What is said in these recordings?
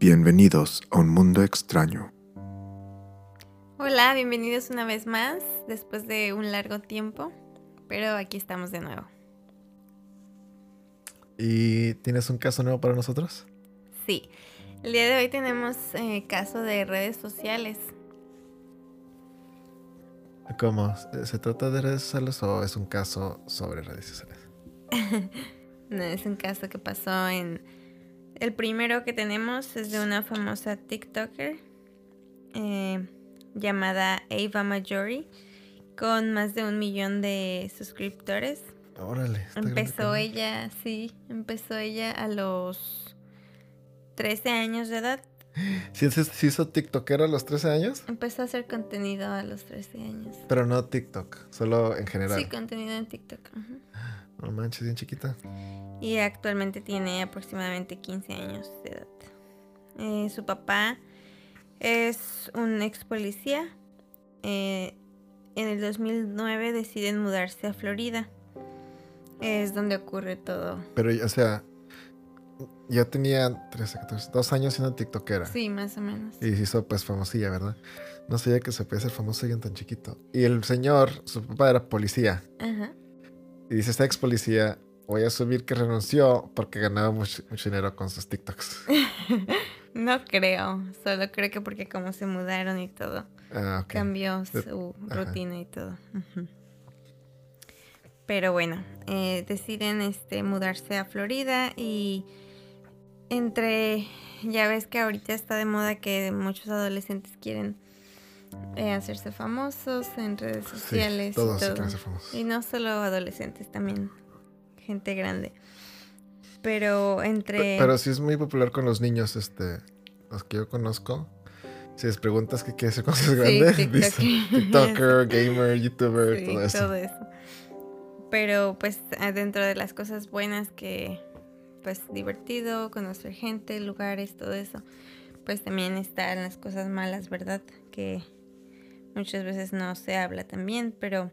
Bienvenidos a un mundo extraño. Hola, bienvenidos una vez más, después de un largo tiempo, pero aquí estamos de nuevo. ¿Y tienes un caso nuevo para nosotros? Sí, el día de hoy tenemos eh, caso de redes sociales. ¿Cómo? ¿Se trata de redes sociales o es un caso sobre redes sociales? no, es un caso que pasó en... El primero que tenemos es de una famosa TikToker eh, llamada Ava Majori con más de un millón de suscriptores. Órale. Empezó ella, sí, empezó ella a los 13 años de edad. ¿Sí, ¿Sí hizo TikTokera a los 13 años? Empezó a hacer contenido a los 13 años. Pero no TikTok, solo en general. Sí, contenido en TikTok. No manches, bien chiquita. Y actualmente tiene aproximadamente 15 años de edad. Eh, su papá es un ex policía. Eh, en el 2009 deciden mudarse a Florida. Es donde ocurre todo. Pero, o sea, ya tenía 13, 14, dos años siendo tiktokera. Sí, más o menos. Y se hizo pues famosilla, ¿verdad? No sabía que se podía ser famoso alguien tan chiquito. Y el señor, su papá era policía. Ajá. Y dice, esta ex policía, voy a asumir que renunció porque ganaba mucho, dinero con sus TikToks. no creo, solo creo que porque como se mudaron y todo. Ah, Cambió su rutina y todo. Pero bueno, eh, deciden este, mudarse a Florida y entre, ya ves que ahorita está de moda que muchos adolescentes quieren eh, hacerse famosos en redes sociales. todos y, todo. famosos. y no solo adolescentes, también gente grande. Pero entre... Pero, sí es muy popular con los niños, este, los que yo conozco. Si les preguntas qué quiere ser cuando seas grande, TikToker, TikToker gamer, YouTuber, sí, todo eso. Todo eso. Pero pues dentro de las cosas buenas que pues divertido, conocer gente, lugares, todo eso, pues también están las cosas malas, ¿verdad? Que muchas veces no se habla también, pero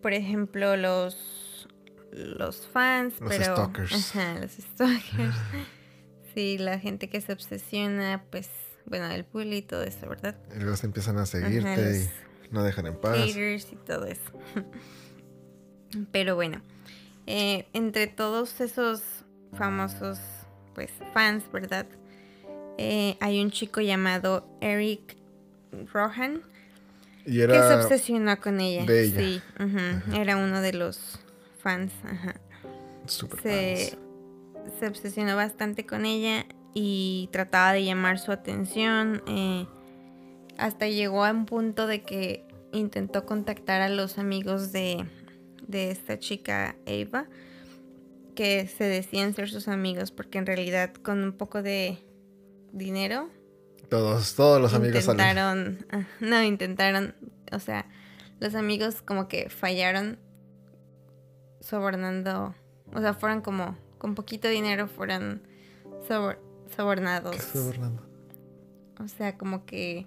por ejemplo los los fans, los pero stalkers. Ajá, los stalkers. sí, la gente que se obsesiona, pues bueno, el bully y todo eso, ¿verdad? Y luego se empiezan a seguirte Ajá, y no dejan en paz. Haters y todo eso. Pero bueno, eh, entre todos esos famosos pues fans, ¿verdad? Eh, hay un chico llamado Eric Rohan y era que se obsesionó con ella. de ella. Sí, ujú, era uno de los fans. Ajá. super Se, fans. se obsesionó bastante con ella y trataba de llamar su atención. eh, hasta llegó a un punto de que intentó contactar a los amigos de, de esta chica Ava, que se decían ser sus amigos, porque en realidad con un poco de dinero Todos, todos los amigos intentaron, ah, no, intentaron, o sea, los amigos como que fallaron sobornando, o sea, fueron como, con poquito dinero fueron sobor- sobornados. ¿Qué? O sea, como que,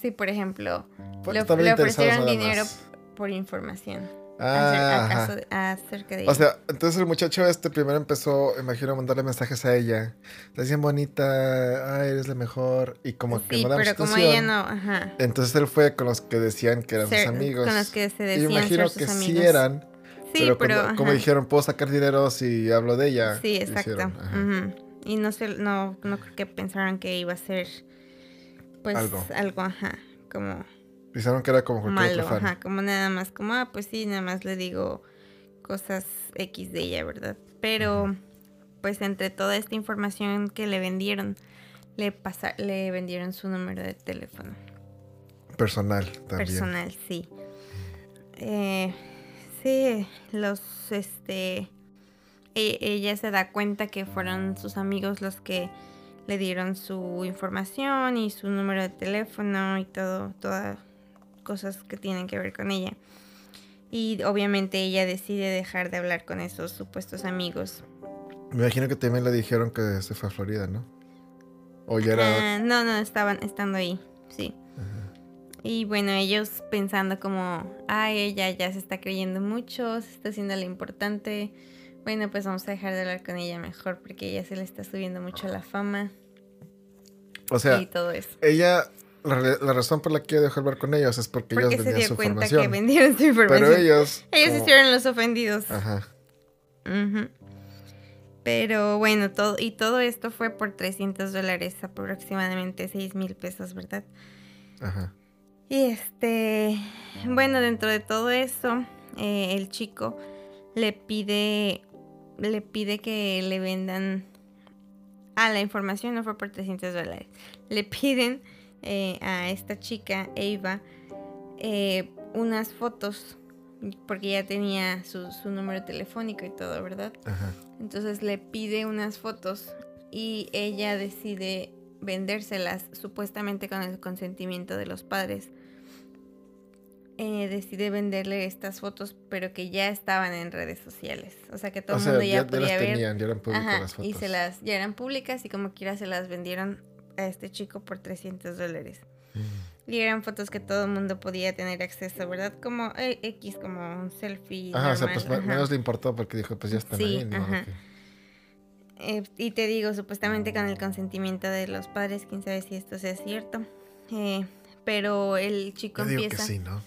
sí, por ejemplo, Pues le, ofrecieron dinero más. por información Ah, acerca de O sea, entonces el muchacho este primero empezó, imagino, a mandarle mensajes a ella. Estás bien bonita, ay, eres la mejor. Y como que sí, no daba pero como ella no, ajá. Entonces él fue con los que decían que eran Ser- sus amigos. Con los que se y decían imagino ser que sus sí amigos. eran. Sí, pero, pero, cuando- como dijeron, puedo sacar dinero si hablo de ella. Sí, exacto. hicieron, ajá. Ujú. Y no sé, no, no creo que pensaran que iba a ser pues Algo. algo, ajá, como Pensaron que era como cualquier malo, otro fan. ajá, como nada más, como ah, pues sí, nada más le digo cosas X de ella, ¿verdad? Pero pues entre toda esta información que le vendieron, le pasa, le vendieron su número de teléfono. Personal también. Personal, sí. Eh, sí, los, este, e- ella se da cuenta que fueron sus amigos los que le dieron su información y su número de teléfono y todo, todas cosas que tienen que ver con ella. Y obviamente ella decide dejar de hablar con esos supuestos amigos. Me imagino que también le dijeron que se fue a Florida, ¿no? O ya era. Ah, no, no, estaban estando ahí, sí. Y bueno, ellos pensando como, ay, ella ya se está creyendo mucho, se está haciendo lo importante. Bueno, pues vamos a dejar de hablar con ella mejor porque ella se le está subiendo mucho la fama O sea, y todo eso. ella, la, razón por la que ella dejó hablar con ellos es porque, Porque ellos se vendían dio su cuenta que información. vendieron su información. Pero ellos. Ellos como- hicieron los ofendidos. Ajá. Ujú. Pero bueno, todo, y todo esto fue por 300 dólares, aproximadamente 6 mil pesos, ¿verdad? Ajá. Y este, bueno, dentro de todo eso, eh, el chico le pide, le pide que le vendan, ah, la información no fue por 300 dólares, le piden eh, a esta chica, Eva, eh, unas fotos, porque ya tenía su, su número telefónico y todo, ¿verdad? Ajá. Entonces le pide unas fotos y ella decide vendérselas supuestamente con el consentimiento de los padres. Eh, decide venderle estas fotos, pero que ya estaban en redes sociales. O sea que todo el mundo ya, ya, ya podía las ver. tenían, ya eran públicas Ajá, las fotos. y se las ya eran públicas y como quiera se las vendieron a este chico por 300 dólares. Mm. Y eran fotos que todo el mundo podía tener acceso, ¿verdad? Como eh, X, como un selfie. Ajá, o sea, normal, pues ajá. menos le importó porque dijo, pues ya están Sí, ahí. ajá. Eh, y te digo, supuestamente con el consentimiento de los padres, quién sabe si esto sea cierto. Eh, pero el chico Yo digo que empieza. sí, ¿no?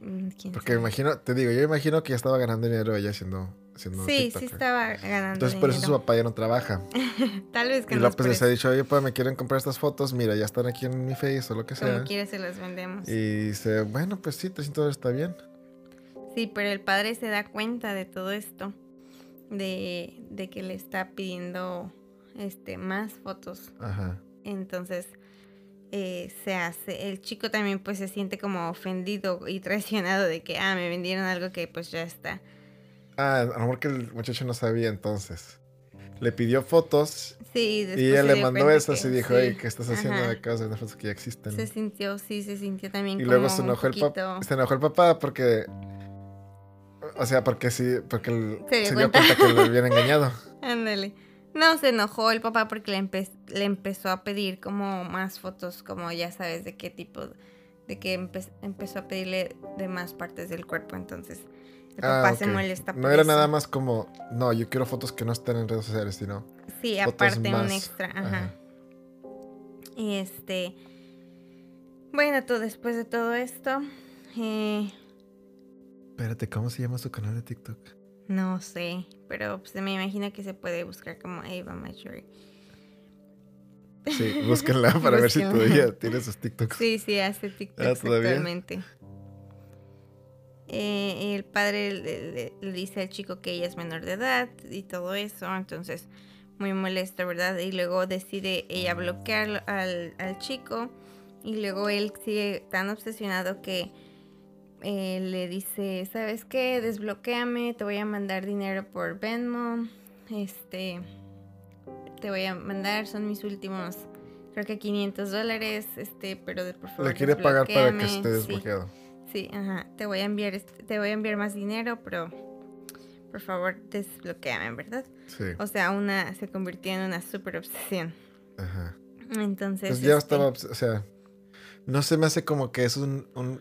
Mm, quién Porque sabe. imagino, te digo, yo imagino que ya estaba ganando dinero ella haciendo, haciendo Sí, sí estaba ganando. Entonces por eso su papá ya no trabaja. Tal vez que Y López les ha dicho, oye, papá, me quieren comprar estas fotos, mira, ya están aquí en mi face o lo que sea. Como quiera se las vendemos. Y dice, bueno, pues sí, 300 dólares está bien. Sí, pero el padre se da cuenta de todo esto. De, de que le está pidiendo este más fotos. Ajá. Entonces eh, se hace, el chico también pues se siente como ofendido y traicionado de que, ah, me vendieron algo que pues ya está. Ah, a lo mejor que el muchacho no sabía entonces. Le pidió fotos Sí, después y ella le mandó esas que y dijo, sí, ¿qué estás haciendo ajá. acá? de fotos que ya existen. Se sintió, sí, se sintió también Y como luego se enojó, el papá, se enojó el papá porque... O sea, porque sí, porque el- Se dio se dio cuenta. cuenta que lo habían engañado. Ándale. No, se enojó el papá porque le, empe- le empezó a pedir como más fotos, como ya sabes de qué tipo, de que empe- empezó a pedirle de más partes del cuerpo, entonces Ah, papá se molesta por No era eso. nada más como, no, yo quiero fotos que no estén en redes sociales, sino Sí, fotos aparte un más. extra, ajá. Ajá. Y este, bueno, todo después de todo esto, eh, Espérate, ¿cómo se llama su canal de TikTok? no sé, pero pues me imagino que se puede buscar como Ava Marjorie. Sí, búsquenla para ver si todavía tiene sus TikToks. Sí, sí, hace TikTok Ah, ¿todavía? actualmente. Eh, el padre le, dice al chico que ella es menor de edad y todo eso, entonces muy molesto, ¿verdad? Y luego decide ella bloquear al, al chico y luego él sigue tan obsesionado que eh, le dice, ¿sabes qué? Desbloquéame, te voy a mandar dinero por Venmo, este, te voy a mandar, son mis últimos, creo que 500 dólares, este, pero de, por favor Le quiere pagar para que desbloquéame". esté desbloqueado. Sí, ajá. Te voy a enviar, te voy a enviar más dinero, pero por favor desbloqueame, ¿verdad? Sí. O sea, una se convirtió en una super obsesión. Ajá. Entonces. Pues ya este, estaba, o sea, no se me hace como que es un, un-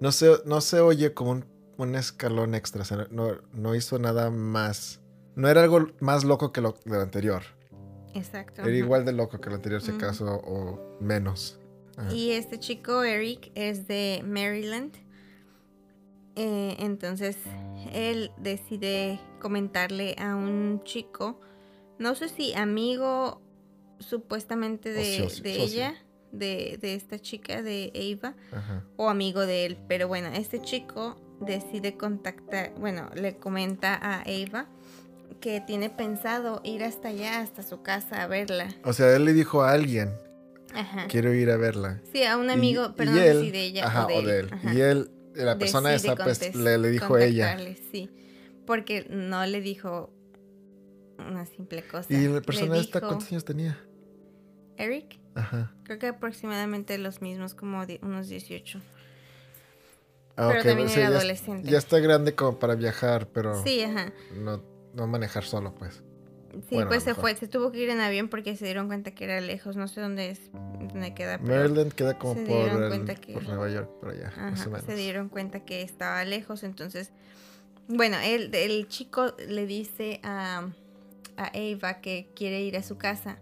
no se, no se oye como un, un escalón extra, o sea, no, no hizo nada más, no era algo más loco que lo, anterior, Exacto. era ajá. igual de loco que lo anterior si acaso o menos. Ajá. Y este chico, Eric, es de Maryland. Eh, entonces, él decide comentarle a un chico, no sé si amigo supuestamente de, socio- ella, de, de esta chica, de Ava, Ajá. o amigo de él. Pero bueno, este chico decide contactar, bueno, le comenta a Ava que tiene pensado ir hasta allá, hasta su casa a verla. O sea, él le dijo a alguien, Ajá. quiero ir a verla. Sí, a un Y- amigo, y no sé él- si de ella ajá, o de él. Y él, la persona Decide esa, pues le, le dijo ella. Sí, porque no le dijo una simple cosa. Y la Le persona esta, dijo- ¿cuántos años tenía? Eric, Ajá. creo que aproximadamente los mismos, como unos 18. Ah, Pero también o sea, era ya, adolescente. ya está grande como para viajar, pero Sí, ajá. no, no manejar solo, pues. Sí, Bueno, pues se fue, se tuvo que ir en avión porque se dieron cuenta que era lejos, no sé dónde es, dónde queda. Maryland queda como por, el- que- por Nueva York, por allá, más o Ajá, menos. se dieron cuenta que estaba lejos, entonces, bueno, el, el chico le dice a, a Ava que quiere ir a su casa,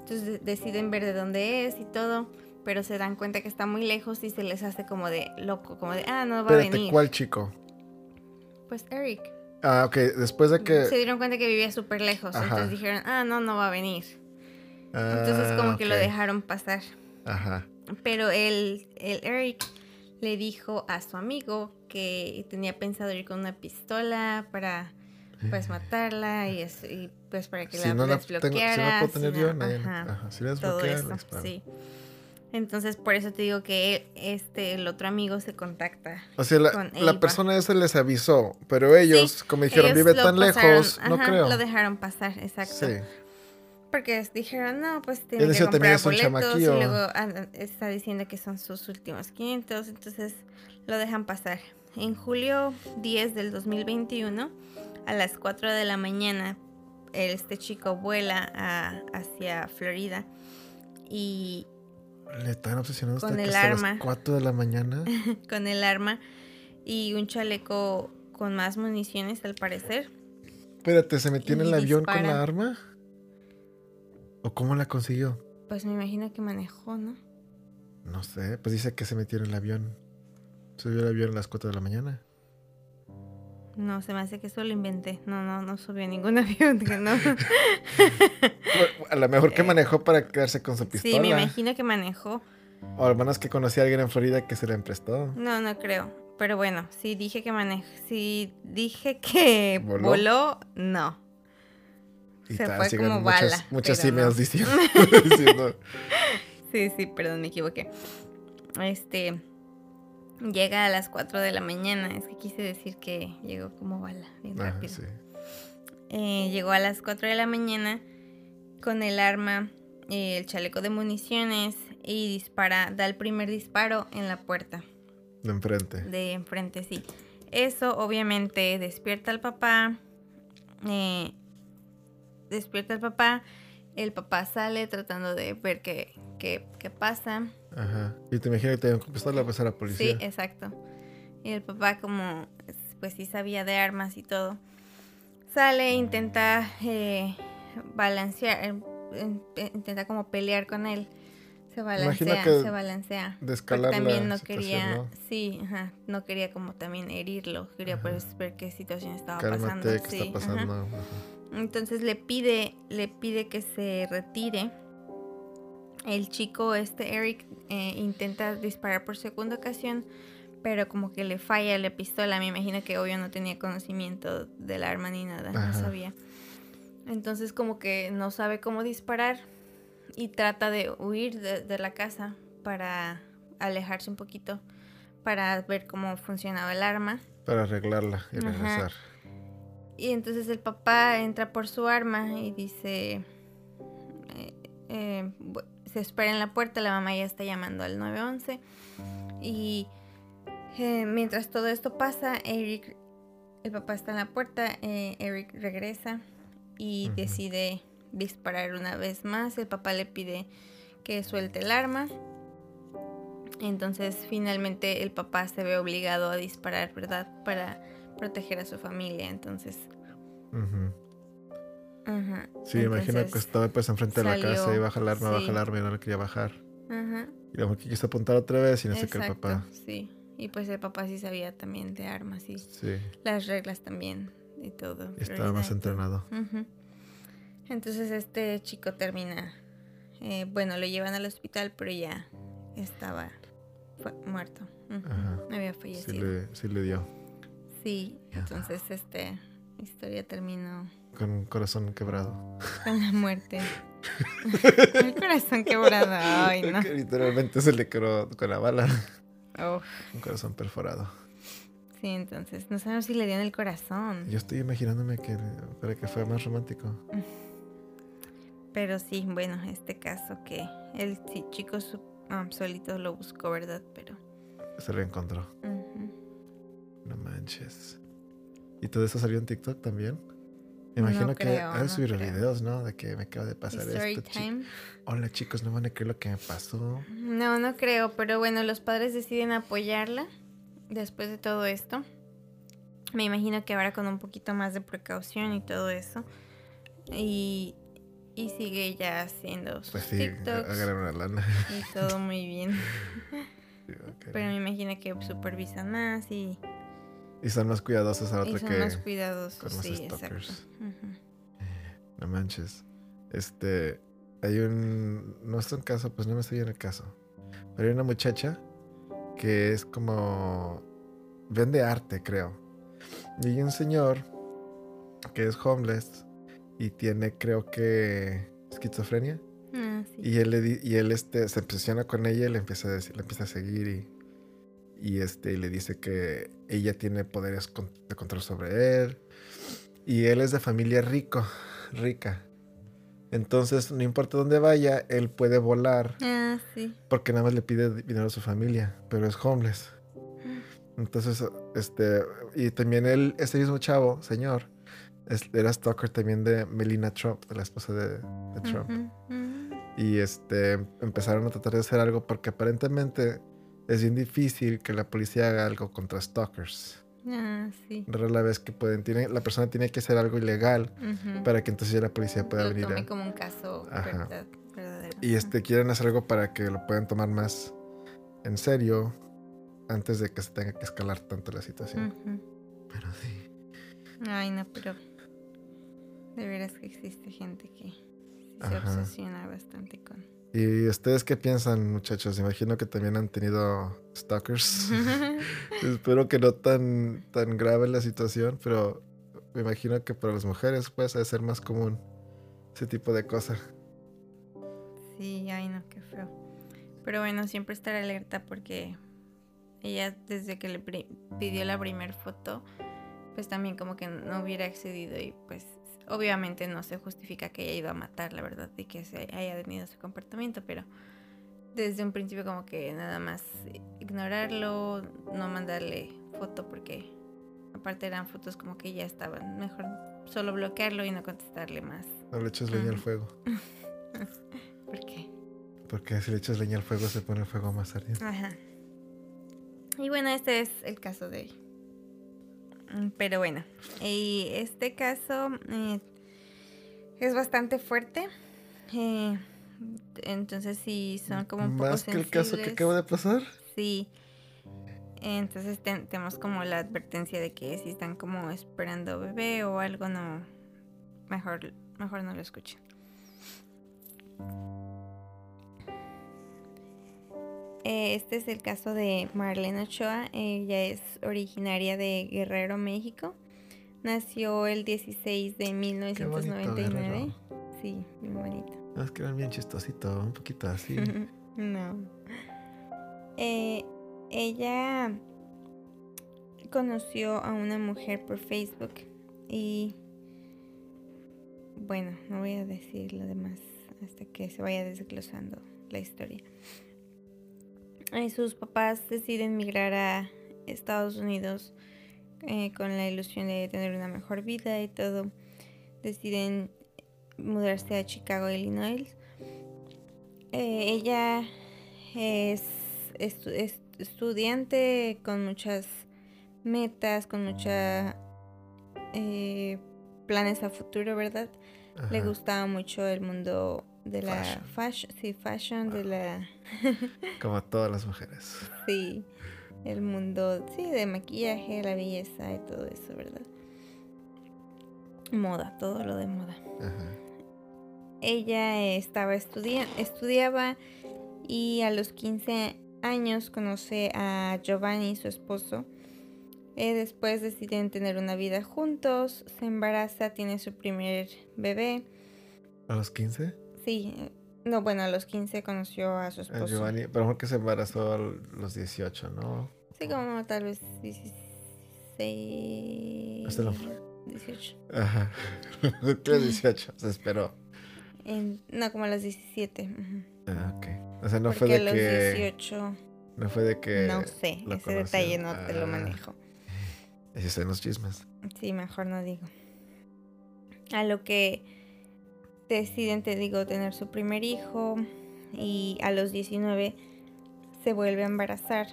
entonces de- deciden ver de dónde es y todo, pero se dan cuenta que está muy lejos y se les hace como de loco, como de, ah, no va a venir. ¿cuál chico? Pues Eric. Ah, ok, después de que... Se dieron cuenta que vivía súper lejos, Ajá. entonces dijeron, ah, no, no va a venir. Entonces Ah, como que lo dejaron pasar. Ajá. Pero el, el Eric le dijo a su amigo que tenía pensado ir con una pistola para pues matarla y, es- y, pues para que Si la no la tengo, si no desbloqueara. puedo tener si yo, no- ajá, ajá, Si la todo desbloquea, eso, disparo. sí. Entonces por eso te digo que este el otro amigo se contacta. O sea, la, con la persona esa les avisó, pero ellos, como dijeron, Ellos vive tan pasaron, lejos, no ajá, creo. Lo dejaron pasar, exacto. Sí. Porque dijeron, no, pues tiene que comprar boletos y luego anda- está diciendo que son sus últimos 500, entonces lo dejan pasar. En julio 10 del 2021, a las 4 de la mañana, este chico vuela a- hacia Florida y Le están obsesionando hasta Con el hasta arma. las 4 de la mañana. con el arma y un chaleco con más municiones al parecer. Espérate, ¿se metió en el avión con la arma? ¿O cómo la consiguió? Pues me imagino que manejó, ¿no? No sé, pues dice que se metió en el avión. Subió el avión a las 4 de la mañana. No, se me hace que eso lo inventé. No, no, no subió ningún avión. que no. A lo mejor que Eh, manejó para quedarse con su pistola. Sí, me imagino que manejó. O al menos que conocía a alguien en Florida que se la emprestó. No, no creo. Pero bueno, si dije que manejó, si dije que ¿Voló? voló, no. Y Se tal, fue como muchas, bala, muchas emails no. diciendo, diciendo, Sí, sí, perdón, me equivoqué. Este llega a las 4 de la mañana. Es que quise decir que llegó como bala, bien Ah, rápido. sí. Eh, llegó a las 4 de la mañana con el arma, eh, el chaleco de municiones y dispara, da el primer disparo en la puerta. de enfrente. de enfrente, sí. Eso obviamente despierta al papá. eh, despierta al papá. El papá sale tratando de ver qué, qué, qué pasa. Ajá. Y te imaginas que te con pistola, pues era policía. Sí, exacto. Y el papá como pues sí sabía de armas y todo. Sale e intenta eh, balancear, eh, in- intenta como pelear con él. Se balancea, que se balancea. de escalar también la no quería, ¿no? sí, ajá, no quería como también herirlo, quería Ajá. pues ver qué situación estaba Cálmate, pasando. ¿qué sí, está ajá. pasando? Ajá. Entonces le pide, le pide que se retire. El chico, este Eric, eh, intenta disparar por segunda ocasión, pero como que le falla la pistola. Me imagino que obvio no tenía conocimiento del arma ni nada, Ajá. no sabía. Entonces como que no sabe cómo disparar y trata de huir de, de la casa para alejarse un poquito, para ver cómo funcionaba el arma. Para arreglarla y Ajá. regresar. Y entonces el papá entra por su arma y dice, eh, eh, se espera en la puerta, la mamá ya está llamando al 911. Y eh, mientras todo esto pasa, Eric, el papá está en la puerta, Eric regresa y decide disparar una vez más. El papá le pide que suelte el arma. Entonces finalmente el papá se ve obligado a disparar, ¿verdad? Para proteger a su familia. Entonces, ajá. Sí, imagino que estaba pues enfrente de la casa y baja el arma, baja sí. el arma y no le quería bajar. Ajá. Y la mujer quiso apuntar otra vez y no sé qué el papá. Sí. Y pues el papá sí sabía también de armas y Sí, las reglas también y todo. y estaba más entrenado. Entonces este chico termina, eh, bueno, lo llevan al hospital, pero ya estaba muerto. Ajá. Había Sí fallecido. le, sí le dio. Sí, entonces este historia terminó Con un corazón quebrado. con la muerte. El corazón quebrado. Ay, no. Que literalmente se le quedó con la bala. Un corazón perforado. sí, entonces no sabemos si le dio en el corazón. Yo estoy imaginándome que para que fue más romántico. Pero sí, bueno, este caso que el chico su- ah, solito lo buscó, ¿verdad? Pero. Se lo encontró. Manches. ¿Y todo eso salió en TikTok también? Me imagino No que creo, han no subido creo. videos, ¿no? De que me acaba de pasar Story esto. chi- time. Hola chicos, no van a creer lo que me pasó. No, no creo, pero bueno, los padres deciden apoyarla después de todo esto. Me imagino que ahora con un poquito más de precaución y todo eso. Y, y sigue ya haciendo sus Pues sí, TikToks agarrar una lana. y todo muy bien. Sí. Pero me imagino que supervisan más y, Y son más cuidadosos ahora y son que más cuidadosos. Sí, stalkers. Ujú. No manches. Este, hay un, no es un caso, pues no me estoy en el caso. Pero hay una muchacha que es como, vende arte, creo. Y hay un señor que es homeless y tiene, creo que, esquizofrenia. Ah, sí. Y él, le di- y él este, se obsesiona con ella y le empieza a, decir, le empieza a seguir y, y, este, le dice que ella tiene poderes con- de control sobre él. Y él es de familia rico, rica. Entonces, no importa dónde vaya, él puede volar Ah, sí. porque nada más le pide dinero a su familia, pero es homeless. Entonces, este, y también él, ese mismo chavo, señor, es- era stalker también de Melina Trump, de la esposa de, de Trump. Y este empezaron a tratar de hacer algo porque aparentemente es bien difícil que la policía haga algo contra stalkers. Ah, sí. Rara vez que pueden, tiene, la persona tiene que hacer algo ilegal Ujú. para que entonces ya la policía pueda Lo venir tome a... como un caso Ajá. verdad- verdadero. Y este quieren hacer algo para que lo puedan tomar más en serio antes de que se tenga que escalar tanto la situación. Ujú. Pero sí. Ay, no, pero de veras que existe gente que se Ajá. obsesiona bastante con. ¿Y ustedes qué piensan, muchachos? Imagino que también han tenido stalkers. Espero que no tan, tan grave la situación, pero me imagino que para las mujeres puede ser más común ese tipo de cosas. sí, ay, no, qué feo. Pero bueno, siempre estar alerta porque ella desde que le pidió la primera foto, pues también como que no hubiera accedido y pues obviamente no se justifica que haya ido a matar, la verdad, y que se haya tenido ese comportamiento, pero desde un principio como que nada más ignorarlo, no mandarle foto porque aparte eran fotos como que ya estaban, mejor solo bloquearlo y no contestarle más. No le eches leña al fuego, Porque porque si le echas leña al fuego se pone el fuego más ardiente. Ajá. Y bueno, este es el caso de Pero bueno, y este caso eh, es bastante fuerte. eh, entonces sí son como un poco Más que el caso que acaba de pasar. Sí. Entonces ten- tenemos como la advertencia de que si están como esperando bebé o algo, no. Mejor, mejor no lo escuchen. Eh, Este es el caso de Marlene Ochoa. Ella es originaria de Guerrero, México. Nació el 16 de 1999. Guerrero. Sí, bien bonito. Es que eran bien chistosito, un poquito así. no. Eh, ella conoció a una mujer por Facebook y bueno, no voy a decir lo demás hasta que se vaya desglosando la historia. Eh, sus papás deciden migrar a Estados Unidos eh, con la ilusión de tener una mejor vida y todo. Deciden mudarse a Chicago, Illinois. Eh, ella es, estu- es estudiante con muchas metas, con muchos planes a futuro, ¿verdad? Le gustaba mucho el mundo de la Fashion. fashion, sí, fashion, de la, Como todas las mujeres. sí, el mundo, sí, de maquillaje, la belleza y todo eso, ¿verdad? Moda, todo lo de moda. Ajá. Ella estaba estudiando, estudiaba y a los 15 años conoce a Giovanni, su esposo. Eh, después deciden tener una vida juntos, se embaraza, tiene su primer bebé. ¿A los 15? Sí, eh, no, bueno, a los 15 conoció a su A esposo. Giovanni, pero mejor que se embarazó a los 18, ¿no? Sí, como tal vez 16. Hasta la- 18. Ajá. los 18, se esperó. En- no, como a los 17. ujú. Ah, ok. O sea, no Porque fue de los que. 18. No fue de que. no sé, ese conoció. detalle no te lo Ah. manejo. Esos son los chismes. Sí, mejor no digo. A lo que deciden, te digo, tener su primer hijo y a los 19 se vuelve a embarazar.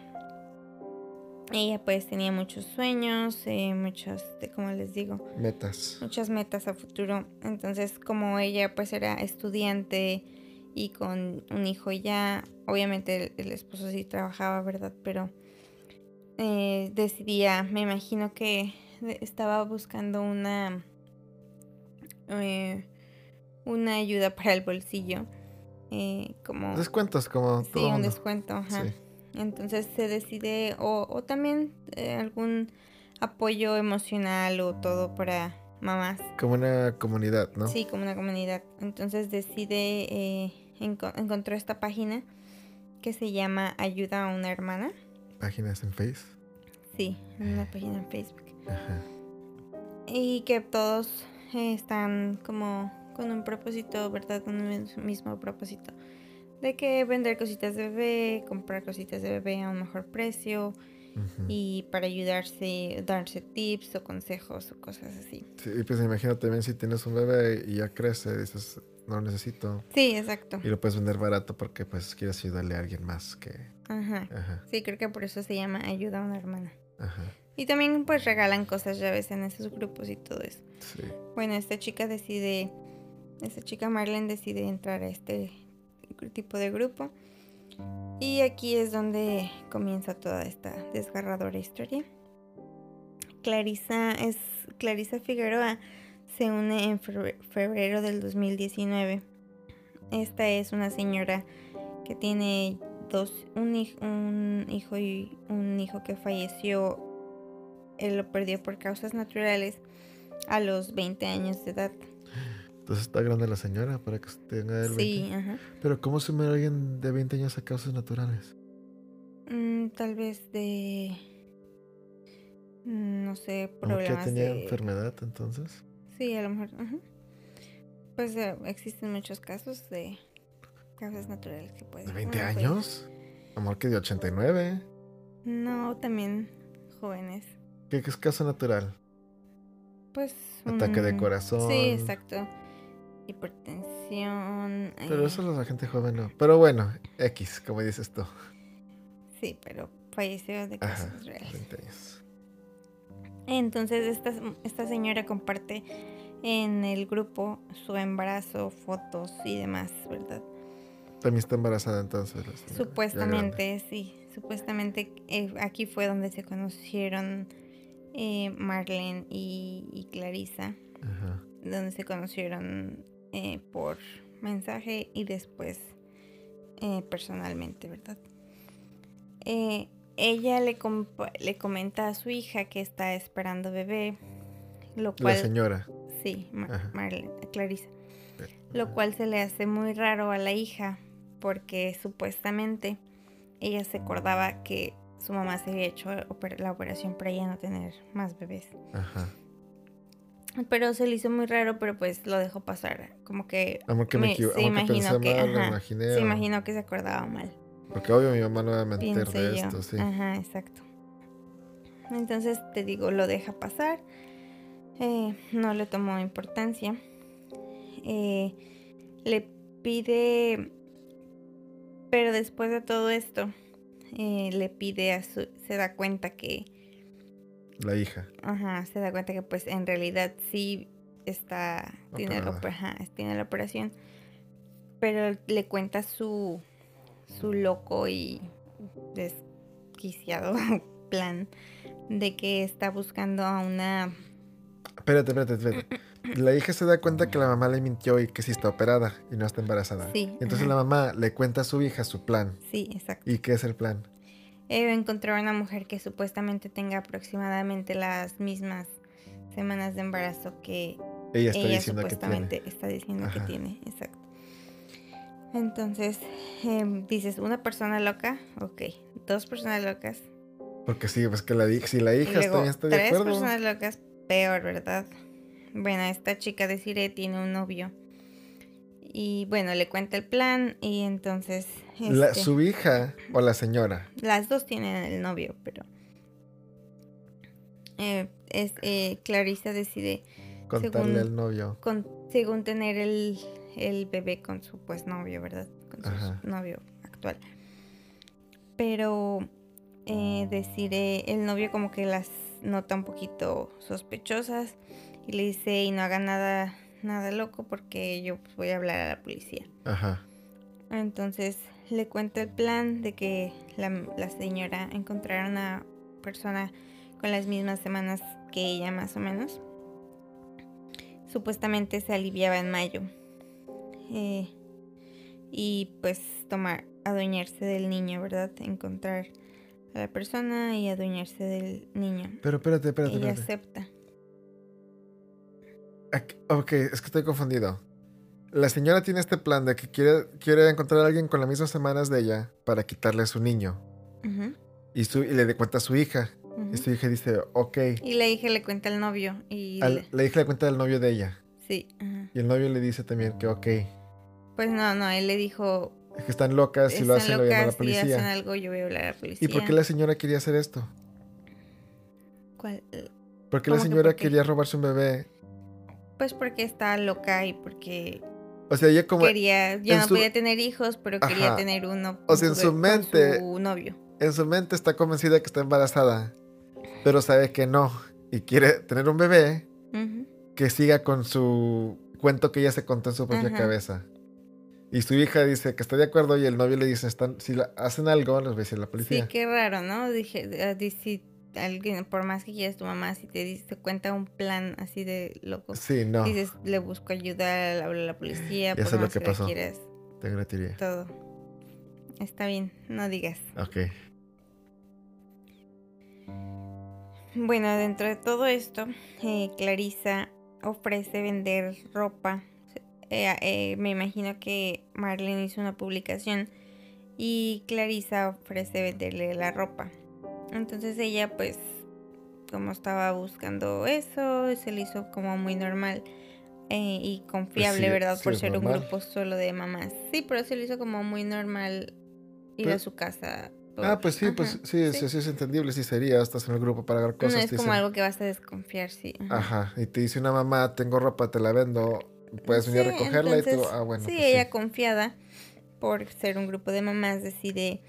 Ella pues tenía muchos sueños, eh, muchos, como les digo, Metas. muchas metas a futuro. Entonces, como ella pues era estudiante y con un hijo ya, obviamente el, el esposo sí trabajaba, ¿verdad? Pero eh, decidía, me imagino que estaba buscando una, eh, una ayuda para el bolsillo. eh, como Descuentos como Sí, todo un mundo. descuento, ajá. Sí. Entonces se decide, o, o también eh, algún apoyo emocional o todo para mamás. Como una comunidad, ¿no? Sí, como una comunidad. Entonces decide, eh, enco- encontró esta página que se llama Ayuda a una hermana. Páginas en Face. Sí, una página en Facebook. Ajá. Y que todos eh, están como con un propósito, ¿verdad? Un mis- mismo propósito. De que vender cositas de bebé, comprar cositas de bebé a un mejor precio y para ayudarse, darse tips o consejos o cosas así. Sí, pues imagino también si tienes un bebé y ya crece, dices, no lo necesito. Sí, exacto. Y lo puedes vender barato porque pues quieres ayudarle a alguien más que... Ajá. Ajá, Sí, creo que por eso se llama Ayuda a una hermana. ajá. Y también pues regalan cosas ya ves en esos grupos y todo eso. Sí. Bueno, esta chica decide, esta chica Marlene decide entrar a este tipo de grupo. Y aquí es donde comienza toda esta desgarradora historia. Clarisa es Clarisa Figueroa se une en febre- febrero del 2019. Esta es una señora que tiene dos un hijo y un hijo que falleció él lo perdió por causas naturales a los 20 años de edad. Entonces está grande la señora para que tenga el 20. Sí, ajá. Pero ¿cómo se muere alguien de 20 años a causas naturales? Mm, tal vez de. mm, No sé, ¿Cómo que problemas tenía de. enfermedad entonces? Sí, a lo mejor. ajá. Pues eh, existen muchos casos de causas naturales que pueden. ¿De 20 uno, pues, años? Amor que de 89. No, también jóvenes. ¿Qué, qué es causa natural? Pues. Ataque de mm, corazón. Sí, exacto. Hipertensión. Pero eh, eso es la gente joven no. Pero bueno, X, como dices tú. Sí, pero falleció de Ajá, causas reales. 20 años. Entonces esta, esta señora comparte en el grupo su embarazo, fotos y demás, ¿verdad? También está embarazada entonces. señora. Supuestamente, sí. Supuestamente eh, aquí fue donde se conocieron eh, Marlene y, y Clarisa, Ajá. donde se conocieron eh, por mensaje y después eh, personalmente, ¿verdad? Eh, ella le, le comenta a su hija que está esperando bebé, lo La cual... señora. Sí. Marlene, Clarisa. Lo cual se le hace muy raro a la hija porque supuestamente ella se acordaba que su mamá se había hecho la operación para ella no tener más bebés. Ajá. Pero se le hizo muy raro, pero pues lo dejó pasar. Como que que me, me- se imaginó que, mal, me ajá, imaginé. se imaginó que se acordaba mal. Porque obvio mi mamá no va a mentir de yo. esto, sí. Ajá, exacto. Entonces te digo, lo deja pasar. Eh, no le tomó importancia. Eh, le pide, pero después de todo esto, eh, le pide a su, se da cuenta que, La hija. ajá, se da cuenta que pues en realidad sí está, tiene la, ajá, tiene la operación, pero le cuenta su, su loco y desquiciado plan de que está buscando a una Espérate, espérate, espérate. La hija se da cuenta que la mamá le mintió y que sí está operada y no está embarazada. Sí, Entonces ajá. la mamá le cuenta a su hija su plan. sí exacto ¿Y qué es el plan? Eh, encontrar una mujer que supuestamente tenga aproximadamente las mismas semanas de embarazo que Ella está ella diciendo que supuestamente está diciendo que tiene exacto. Entonces em, dices una persona loca ok dos personas locas. Porque sí, pues que la si la hija luego está de tres acuerdo. personas locas peor verdad bueno esta chica de Sire tiene un novio y bueno le cuenta el plan y entonces La- este, su hija o la señora. Las dos tienen el novio, pero eh, es, eh, Clarissa decide Contarle Según- al novio. con, según tener el, el bebé con su pues novio, ¿verdad? Con su Ajá. novio actual. Pero eh, decide, el novio como que las nota un poquito sospechosas y le dice y no haga nada, nada loco porque yo pues, voy a hablar a la policía. Ajá. Entonces le cuenta el plan de que la, la señora encontrara una persona con las mismas semanas que ella más o menos. Supuestamente se aliviaba en mayo. Eh, y pues tomar, adueñarse del niño, ¿verdad? Encontrar a la persona y adueñarse del niño. Pero espérate, espérate, Ella espérate. acepta. Ok, es que estoy confundido. La señora tiene este plan de que quiere, quiere encontrar a alguien con las mismas semanas de ella para quitarle a su niño. Y, su, y le de cuenta a su hija. Y su hija dice, ok. Y la hija le cuenta al novio. Y Al- la hija le cuenta del novio de ella. sí. Y el novio le dice también que ok. Pues no, no, él le dijo, Es que están locas, si lo hacen lo llama a la si hacen policía. algo yo voy a hablar a la policía. ¿Y por qué la señora quería hacer esto? ¿Cuál? ¿Por qué la ¿Cómo que señora por qué? quería robarse un bebé? Pues porque estaba loca y porque O sea, ella como quería, ya no su- podía tener hijos, pero quería tener uno O sea, en su mente- su novio. en su mente está convencida que está embarazada, pero sabe que no. Y quiere tener un bebé que siga con su cuento que ella se contó en su propia Ajá. cabeza. Y su hija dice que está de acuerdo y el novio le dice, están, si la- hacen algo, les va a decir la Sí, policía. qué raro, ¿no? Dije, di- si alguien, por más que quieras tu mamá, si te dice, te cuenta un plan así de loco, Sí, no, dices, le busco ayuda, hablo a la policía, Eso por es lo que que, pasó. quieras, te gratiría. todo. Está bien, no digas. Ok. Bueno, dentro de todo esto, eh, Clarisa ofrece vender ropa. Eh, eh, me imagino que Marlene hizo una publicación y Clarisa ofrece venderle la ropa. Entonces ella pues como estaba buscando eso, se le hizo como muy normal eh, y confiable, sí, ¿verdad? sí Por es ser un grupo solo de mamás. Sí, pero se le hizo como muy normal ir a Pues- su casa. Ah, pues sí, pues sí, sí, sí es entendible, sí sería, estás en el grupo para agarrar No cosas. es te como dicen, algo que vas a desconfiar, sí. ajá. Y te dice una mamá, tengo ropa, te la vendo, puedes venir a Sí, recogerla y tú, entonces, ah, bueno. sí, pues ella confiada por ser un grupo de mamás decide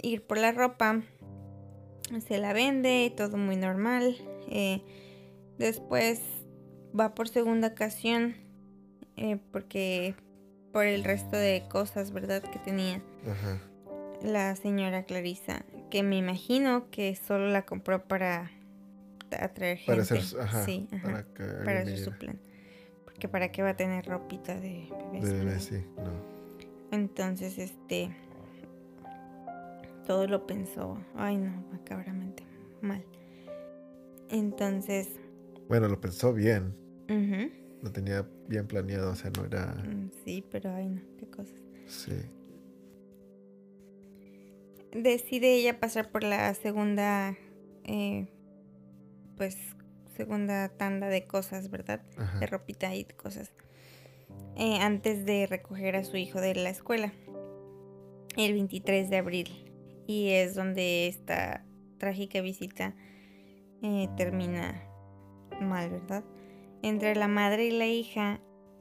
ir por la ropa, se la vende, todo muy normal. eh, después va por segunda ocasión eh, porque por el resto de cosas, ¿verdad? Que tenía Ajá. la señora Clarisa, que me imagino que solo la compró para atraer gente. Para hacer, ajá, sí, ajá, para que para hacer su plan. Porque para qué va a tener ropita de bebés. De bebé, sí, no. Entonces, este. Todo lo pensó. Ay, no, macabramente mal. Entonces. Bueno, lo pensó bien, ujú, lo tenía bien planeado, o sea, no era... mm, Sí, pero ay, no, qué cosas. Sí. Decide ella pasar por la segunda. eh, pues, segunda tanda de cosas, ¿verdad? Ajá. de ropita y cosas. eh, antes de recoger a su hijo de la escuela. El 23 de abril. Y es donde esta trágica visita eh, termina mal, ¿verdad? Entre la madre y la hija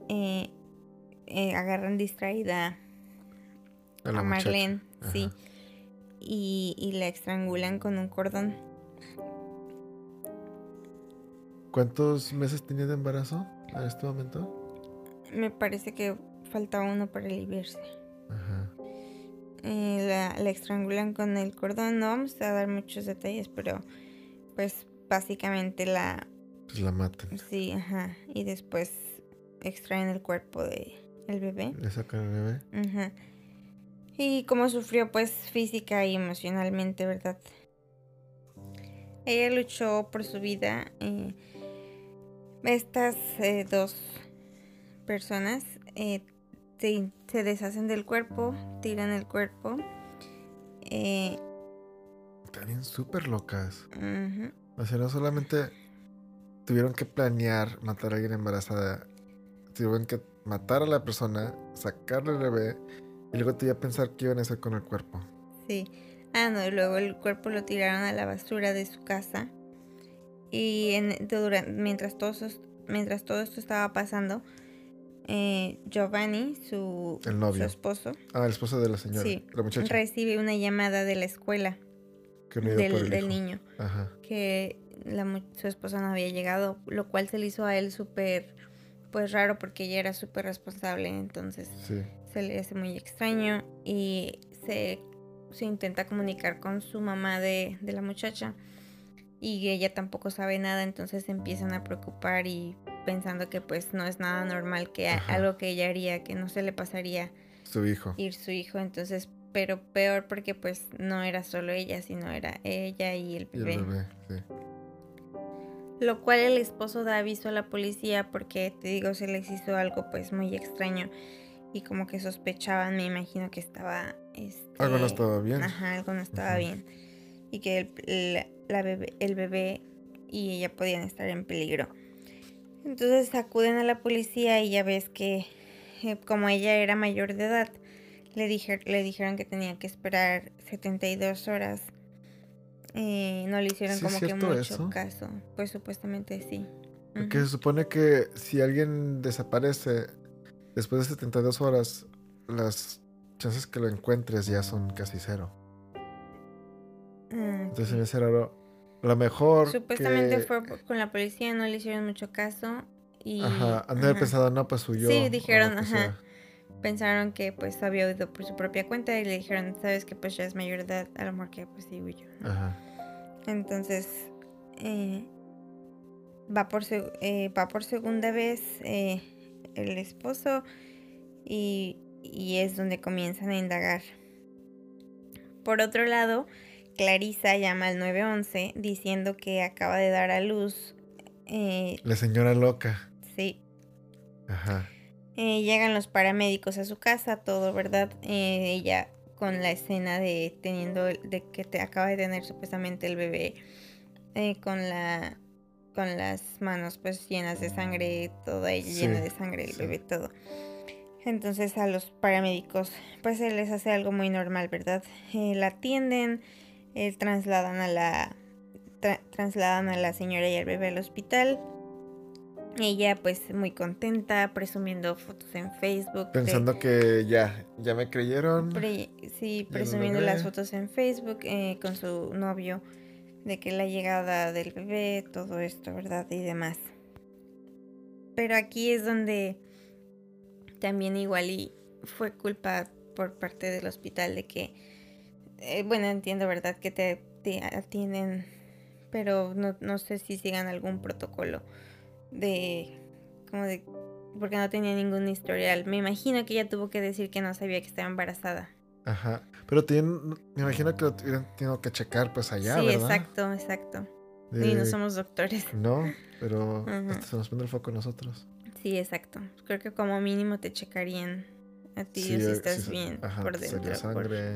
eh, eh, agarran distraída A la a muchacha. Marlene, sí. Y, y la estrangulan con un cordón. ¿Cuántos meses tenía de embarazo en este momento? Me parece que falta uno para aliviarse. Ajá. Eh, la, la estrangulan con el cordón. No vamos a dar muchos detalles, pero pues básicamente la... Pues la matan. Sí, ajá. Y después extraen el cuerpo de el bebé. Le sacan el bebé. Ajá. Y cómo sufrió pues física y emocionalmente, ¿verdad? Ella luchó por su vida. eh, estas eh, dos personas eh, se, se deshacen del cuerpo, tiran el cuerpo. eh, También súper locas. O sea, no solamente tuvieron que planear matar a alguien embarazada, tuvieron que matar a la persona, sacarle el bebé y luego te iba a pensar qué iban a hacer con el cuerpo. Sí. Ah, no, y luego el cuerpo lo tiraron a la basura de su casa. Y en, duran- mientras todo, eso- mientras todo esto estaba pasando, eh, Giovanni, su, El novio. su esposo, Ah, el esposo de la señora. Sí, La muchacha. recibe una llamada de la escuela que no del, niño Ajá. que la su esposa no había llegado, lo cual se le hizo a él súper pues raro porque ella era súper responsable, entonces Sí. se le hace muy extraño y se, se intenta comunicar con su mamá de, de la muchacha y ella tampoco sabe nada, entonces se empiezan a preocupar y pensando que pues no es nada normal, que Ajá. algo que ella haría, que no se le pasaría Su hijo. ir su hijo, entonces, pero peor porque pues no era solo ella, sino era ella y el Y el bebé. sí. Lo cual el esposo da aviso a la policía porque, te digo, se les hizo algo pues muy extraño y como que sospechaban, me imagino que estaba... Este, Algo no estaba bien. Ajá, algo no estaba bien. Y que el, la bebé, el bebé y ella podían estar en peligro. Entonces acuden a la policía y ya ves que eh, como ella era mayor de edad, le, dije- le dijeron que tenía que esperar 72 horas. Eh, no le hicieron ¿Sí es como que mucho eso? caso. Pues supuestamente sí. Porque se supone que si alguien desaparece después de 72 horas, las chances que lo encuentres ya son casi cero. Ah, Entonces me hace raro. Lo mejor. Supuestamente que- fue con la policía, no le hicieron mucho caso. Y, Ajá, han de haber pensado, no, pues huyó. Sí, dijeron, ajá. sea. pensaron que pues había huido por su propia cuenta y le dijeron, sabes que pues ya es mayor de edad, a lo mejor que pues sí huyó. ¿no? Ajá. Entonces eh, va, por eh, va por segunda vez eh, el esposo y, y es donde comienzan a indagar. Por otro lado, Clarisa llama al 911 diciendo que acaba de dar a luz. eh, La señora loca. sí, Ajá. Eh, llegan los paramédicos a su casa, todo, ¿verdad? Eh, ella con la escena de teniendo, de que te acaba de tener supuestamente el bebé con la con las manos pues llenas de sangre, toda ella Sí, llena de sangre, el sí. bebé todo. Entonces a los paramédicos pues se les hace algo muy normal, ¿verdad? La atienden, eh, trasladan a la tra- trasladan a la señora y al bebé al hospital. Ella pues muy contenta, presumiendo fotos en Facebook. de- Pensando que ya, ya me creyeron. pre- sí, presumiendo las fotos en Facebook eh, con su novio de que la llegada del bebé, todo esto, ¿verdad? Y demás. Pero aquí es donde también igual y fue culpa por parte del hospital de que, eh, bueno, entiendo, ¿verdad? Que te, te atienden, pero no, no sé si sigan algún protocolo de, como de, porque no tenía ningún historial. Me imagino que ella tuvo que decir que no sabía que estaba embarazada. Ajá. Pero tienen, me imagino que lo tuvieron tenido que checar pues allá, sí, ¿verdad? exacto, exacto. De- Y no somos doctores. No, pero hasta se nos pone el foco a nosotros. Sí, exacto. Creo que como mínimo te checarían a ti Sí, si eh, estás sí, bien ajá, por dentro. salió sangre.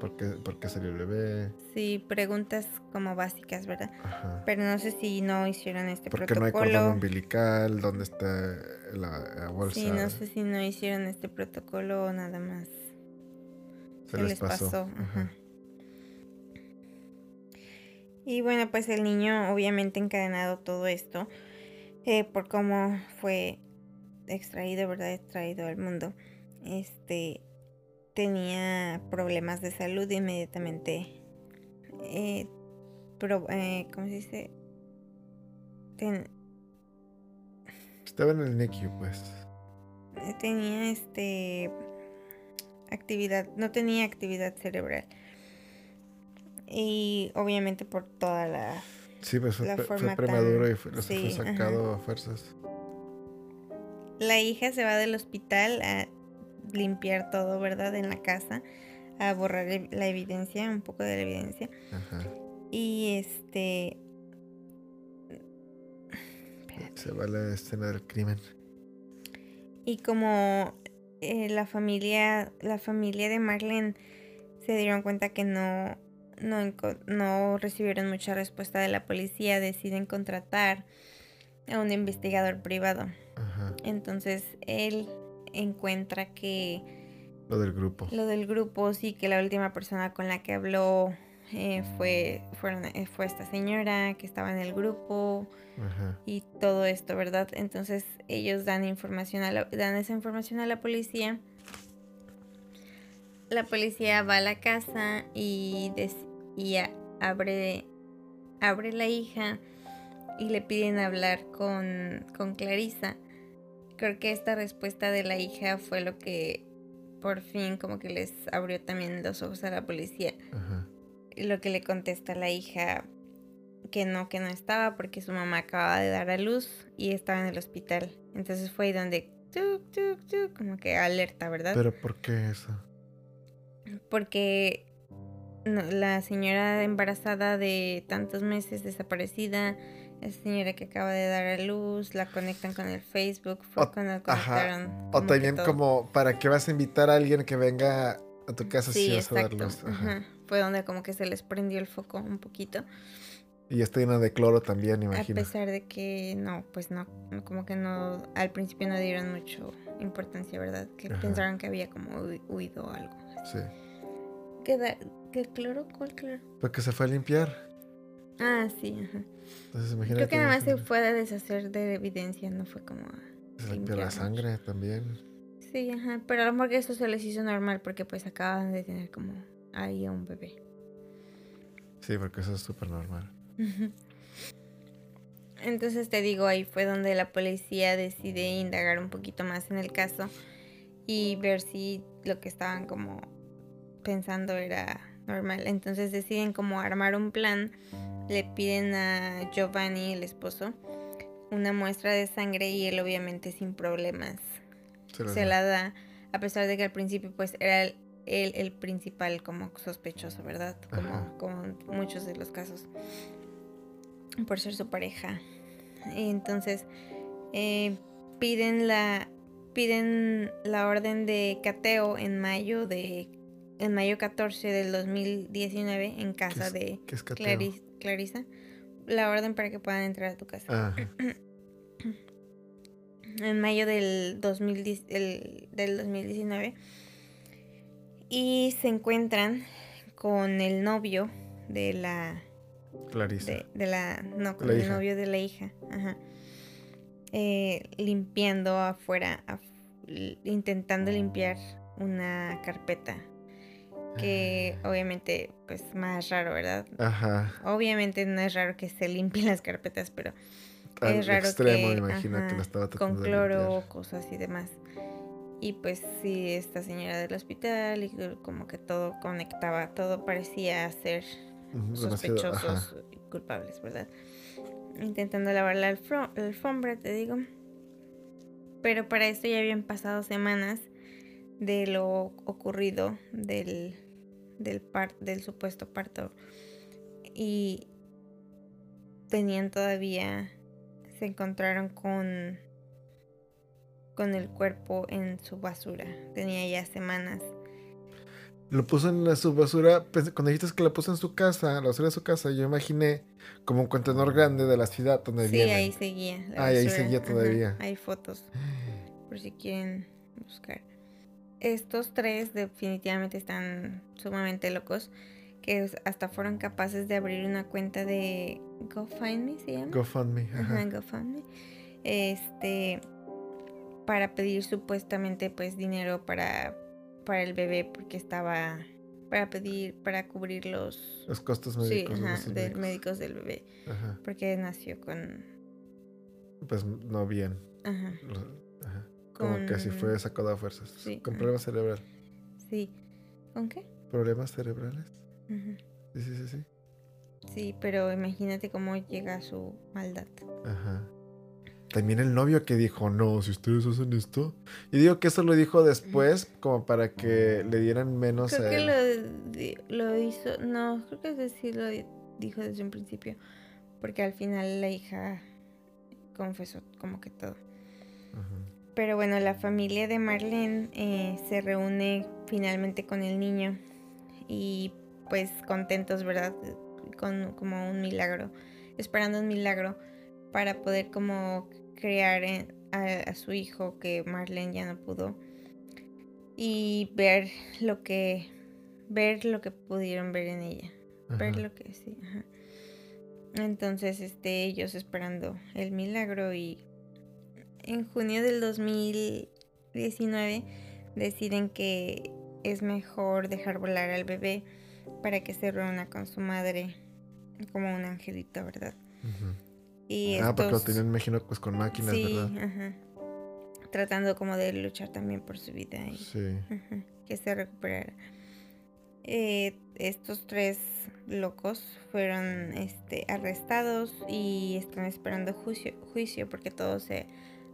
¿Por qué, por qué salió el bebé? Sí, preguntas como básicas, ¿verdad? Ajá. Pero no sé si no hicieron este ¿Por qué no hay cordón protocolo. umbilical? ¿Dónde está la, la bolsa? sí, no sé si no hicieron este protocolo o nada más. Se ¿Qué les pasó. pasó? Ajá. Y bueno, pues el niño obviamente encadenado todo esto eh, por cómo fue extraído, ¿verdad? Extraído al mundo. Este tenía problemas de salud inmediatamente. Eh, pro- eh, ¿Cómo se dice? Ten- Estaba en el NICU, pues. eh, tenía este actividad, no tenía actividad cerebral. Y obviamente por toda la Sí, pues fue, La fue forma premaduro tan- y fue, sí, fue sacado a fuerzas. La hija se va del hospital a limpiar todo, ¿verdad? En la casa, a borrar ev- la evidencia, un poco de la evidencia. Ajá. Y este... Se va la escena del crimen. Y como eh, la familia, la familia de Marlene se dieron cuenta que no, no, no recibieron mucha respuesta de la policía, deciden contratar a un investigador privado. Ajá. Entonces él encuentra que Lo del grupo. lo del grupo, sí, que la última persona con la que habló eh, fue, fueron, eh, fue esta señora que estaba en el grupo Ajá. y todo esto, ¿verdad? Entonces ellos dan información a la- dan esa información a la policía. La policía va a la casa y, des- y a- abre, abre la hija y le piden hablar con, con Clarisa. Creo que esta respuesta de la hija fue lo que por fin como que les abrió también los ojos a la policía. Ajá. Lo que le contesta la hija que no, que no estaba porque su mamá acaba de dar a luz y estaba en el hospital. Entonces fue ahí donde tuc, tuc, tuc, como que alerta, ¿verdad? Pero ¿por qué eso? porque no, la señora embarazada de tantos meses desaparecida, esa señora que acaba de dar a luz, la conectan con el Facebook, fue O- cuando ajá. conectaron. O como que también como, ¿para qué vas a invitar a alguien que venga a tu casa Sí, si vas a dar exacto. luz? Ajá. ajá. Fue donde como que se les prendió el foco un poquito. Y está llena de cloro también, A imagino. pesar de que no, pues no, como que no, al principio no dieron mucho importancia, ¿verdad? Que Ajá. pensaron que había como hui- huido o algo. Sí. ¿Qué, da- qué cloro? ¿Cuál cloro? Porque se fue a limpiar. Ah, sí, ajá. Entonces imagínate. Creo que nada más se a deshacer de evidencia, no fue como se limpió la sangre también. Sí, ajá, pero a lo mejor eso se les hizo normal porque pues acaban de tener como ahí a un bebé. Sí, porque eso es súper normal. Entonces te digo, ahí fue donde la policía decide indagar un poquito más en el caso y ver si lo que estaban como pensando era normal. Entonces deciden como armar un plan, le piden a Giovanni, el esposo, una muestra de sangre y él obviamente sin problemas Se la da, a pesar de que al principio pues era el, el, el principal como sospechoso, ¿verdad? Como, como muchos de los casos, por ser su pareja. Y entonces eh, piden la piden la orden de cateo en mayo de en mayo 14 del 2019 en casa es- de. Claris- Clarisa la orden para que puedan entrar a tu casa Ah, en mayo del, 2010 el- del 2019 y se encuentran con el novio de la Clarisa. de, de la no con La el hija. novio de la hija ajá. Eh, limpiando afuera af- intentando limpiar una carpeta que obviamente pues más raro verdad Ajá. obviamente no es raro que se limpien las carpetas pero Al es raro extremo, que, imagino que ajá, lo estaba con cloro, cosas y demás. Y pues sí, esta señora del hospital y que como que todo conectaba, todo parecía ser sospechosos y culpables, ¿verdad? Intentando lavar la alfombra, te digo. Pero para esto ya habían pasado semanas de lo ocurrido del, del, par- del supuesto parto. Y tenían todavía, se encontraron con, con el cuerpo en su basura. Tenía ya semanas. Lo puso en la, su basura. pensé- cuando dijiste que lo puso en su casa, la basura de su casa, yo imaginé como un contenedor grande de la ciudad donde Sí, ahí seguía. la Ah, ahí seguía todavía. hay fotos, por si quieren buscar. Estos tres definitivamente están sumamente locos, que hasta fueron capaces de abrir una cuenta de GoFundMe, ¿se llama? GoFundMe. Ajá, Ajá. GoFundMe. Este, para pedir supuestamente pues dinero para, para el bebé porque estaba, para pedir, para cubrir los... Los costos Sí, médicos. los ajá, gastos de médicos. médicos del bebé, Ajá. porque nació con... Pues no bien. Ajá, ajá. Como que si con- fue sacado a fuerzas. Sí, Con ajá. problemas cerebrales. Sí. ¿Con qué? ¿Problemas cerebrales? Ujú. Sí, sí, sí, sí. Sí, pero imagínate cómo llega su maldad. Ajá. También el novio que dijo, no, si ustedes hacen esto. Y digo que eso lo dijo después, como para que le dieran menos Creo a que él. lo, hizo, no, creo que ese sí lo di- dijo desde un principio, porque al final la hija confesó como que todo. Ajá. Pero bueno, la familia de Marlene eh, se reúne finalmente con el niño y pues contentos, ¿verdad? Con como un milagro, esperando un milagro para poder como crear a, a su hijo que Marlene ya no pudo y ver lo que ver lo que pudieron ver en ella. ver lo que sí. Ajá. Entonces, este, ellos esperando el milagro y en junio del 2019 deciden que es mejor dejar volar al bebé para que se reúna con su madre como un angelito, ¿verdad? y ah, porque lo tenían, imagino, pues con máquinas, sí, ¿verdad? Ajá. Tratando como de luchar también por su vida y sí. que se recuperara. Eh, estos tres locos fueron este, arrestados y están esperando juicio, juicio porque todo se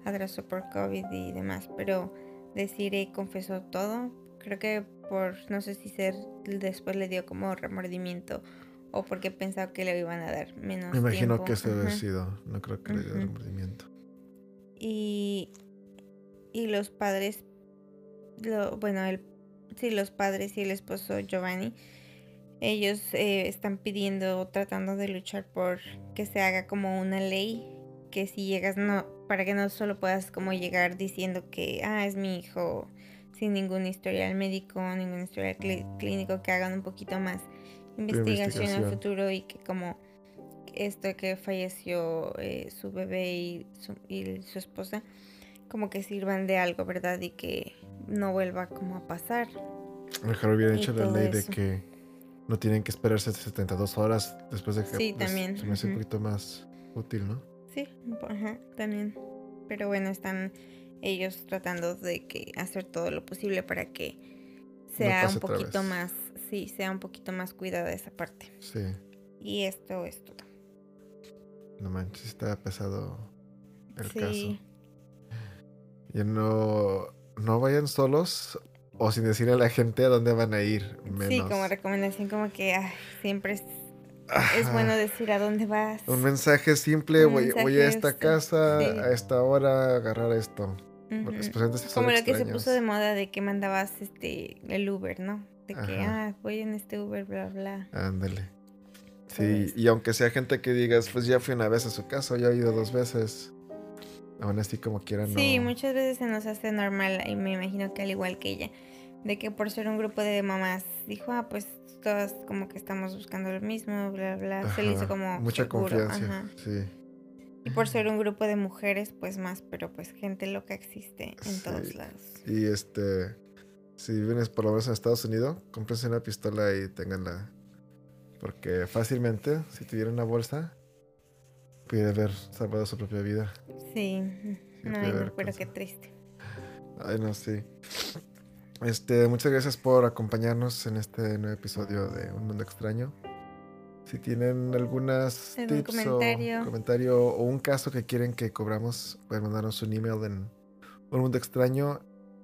atrasó por COVID y demás. Pero Desiree confesó todo. Creo que por, no sé si ser, después le dio como remordimiento o porque pensaba que le iban a dar menos. Me imagino que se ha sido. No creo que le dio remordimiento. Y, y los padres, lo, bueno, el sí, los padres y el esposo Giovanni, ellos eh, están pidiendo, tratando de luchar por que se haga como una ley que si llegas no, para que no solo puedas como llegar diciendo que, ah, es mi hijo sin ningún historial médico, ningún historial clínico, que hagan un poquito más investigación, en el futuro y que como esto que falleció eh, su bebé y y su esposa, como que sirvan de algo, ¿verdad? Y que no vuelva como a pasar. Mejor hubiera hecho la ley de que no tienen que esperarse 72 horas después de que... Sí, pues, también. Se me hace un poquito más útil, ¿no? Sí, ajá, también. Pero bueno, están ellos tratando de que hacer todo lo posible para que sea un poquito más, sí, sea un poquito más cuidada esa parte. Sí. Y esto es todo. No manches, está pesado el sí. caso. Ya no no vayan solos o sin decirle a la gente a dónde van a ir. Sí, como recomendación, como que siempre es, bueno decir a dónde vas. Un mensaje simple, voy, voy, a esta casa, a esta hora, agarrar esto. como lo que se puso de moda de que mandabas este el Uber, ¿no? De que, ah, voy en este Uber, bla, bla. Ándale. Sí, y aunque sea gente que digas, pues ya fui una vez a su casa, ya he ido dos veces Aún así como quieran. Sí, muchas veces se nos hace normal y me imagino que al igual que ella, de que por ser un grupo de mamás dijo, ah, pues todas como que estamos buscando lo mismo, bla, bla, se le hizo como... Mucha confianza, sí. Y por ser un grupo de mujeres, pues más, pero pues gente loca existe en todos lados. Y este, si vienes por lo menos en Estados Unidos, cómprense una pistola y tenganla. Porque fácilmente, si tuvieran una bolsa, puede haber salvado su propia vida. Sí, no, pero qué triste. Ay, no, sí. Este, muchas gracias por acompañarnos en este nuevo episodio de Un Mundo Extraño. Si tienen algunas tips comentario? o comentario o un caso que quieren que cobramos, pueden mandarnos un email en un mundo extraño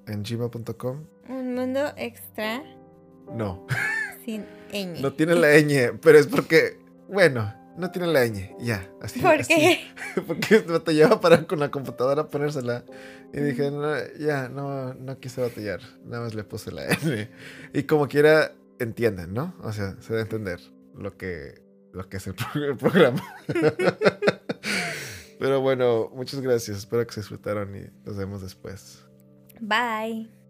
en gmail.com. Un mundo extra. No. Sin ñ. No tiene la ñ, pero es porque, bueno, no tiene la ñ, ya, así. ¿Por qué? Porque batallaba para con la computadora a ponérsela. Y dije, no, ya, no, no quise batallar. Nada más le puse la N. Y como quiera, entienden, ¿no? O sea, se debe entender lo que, lo que es el, el programa. Pero bueno, muchas gracias. Espero que se disfrutaron y nos vemos después. Bye.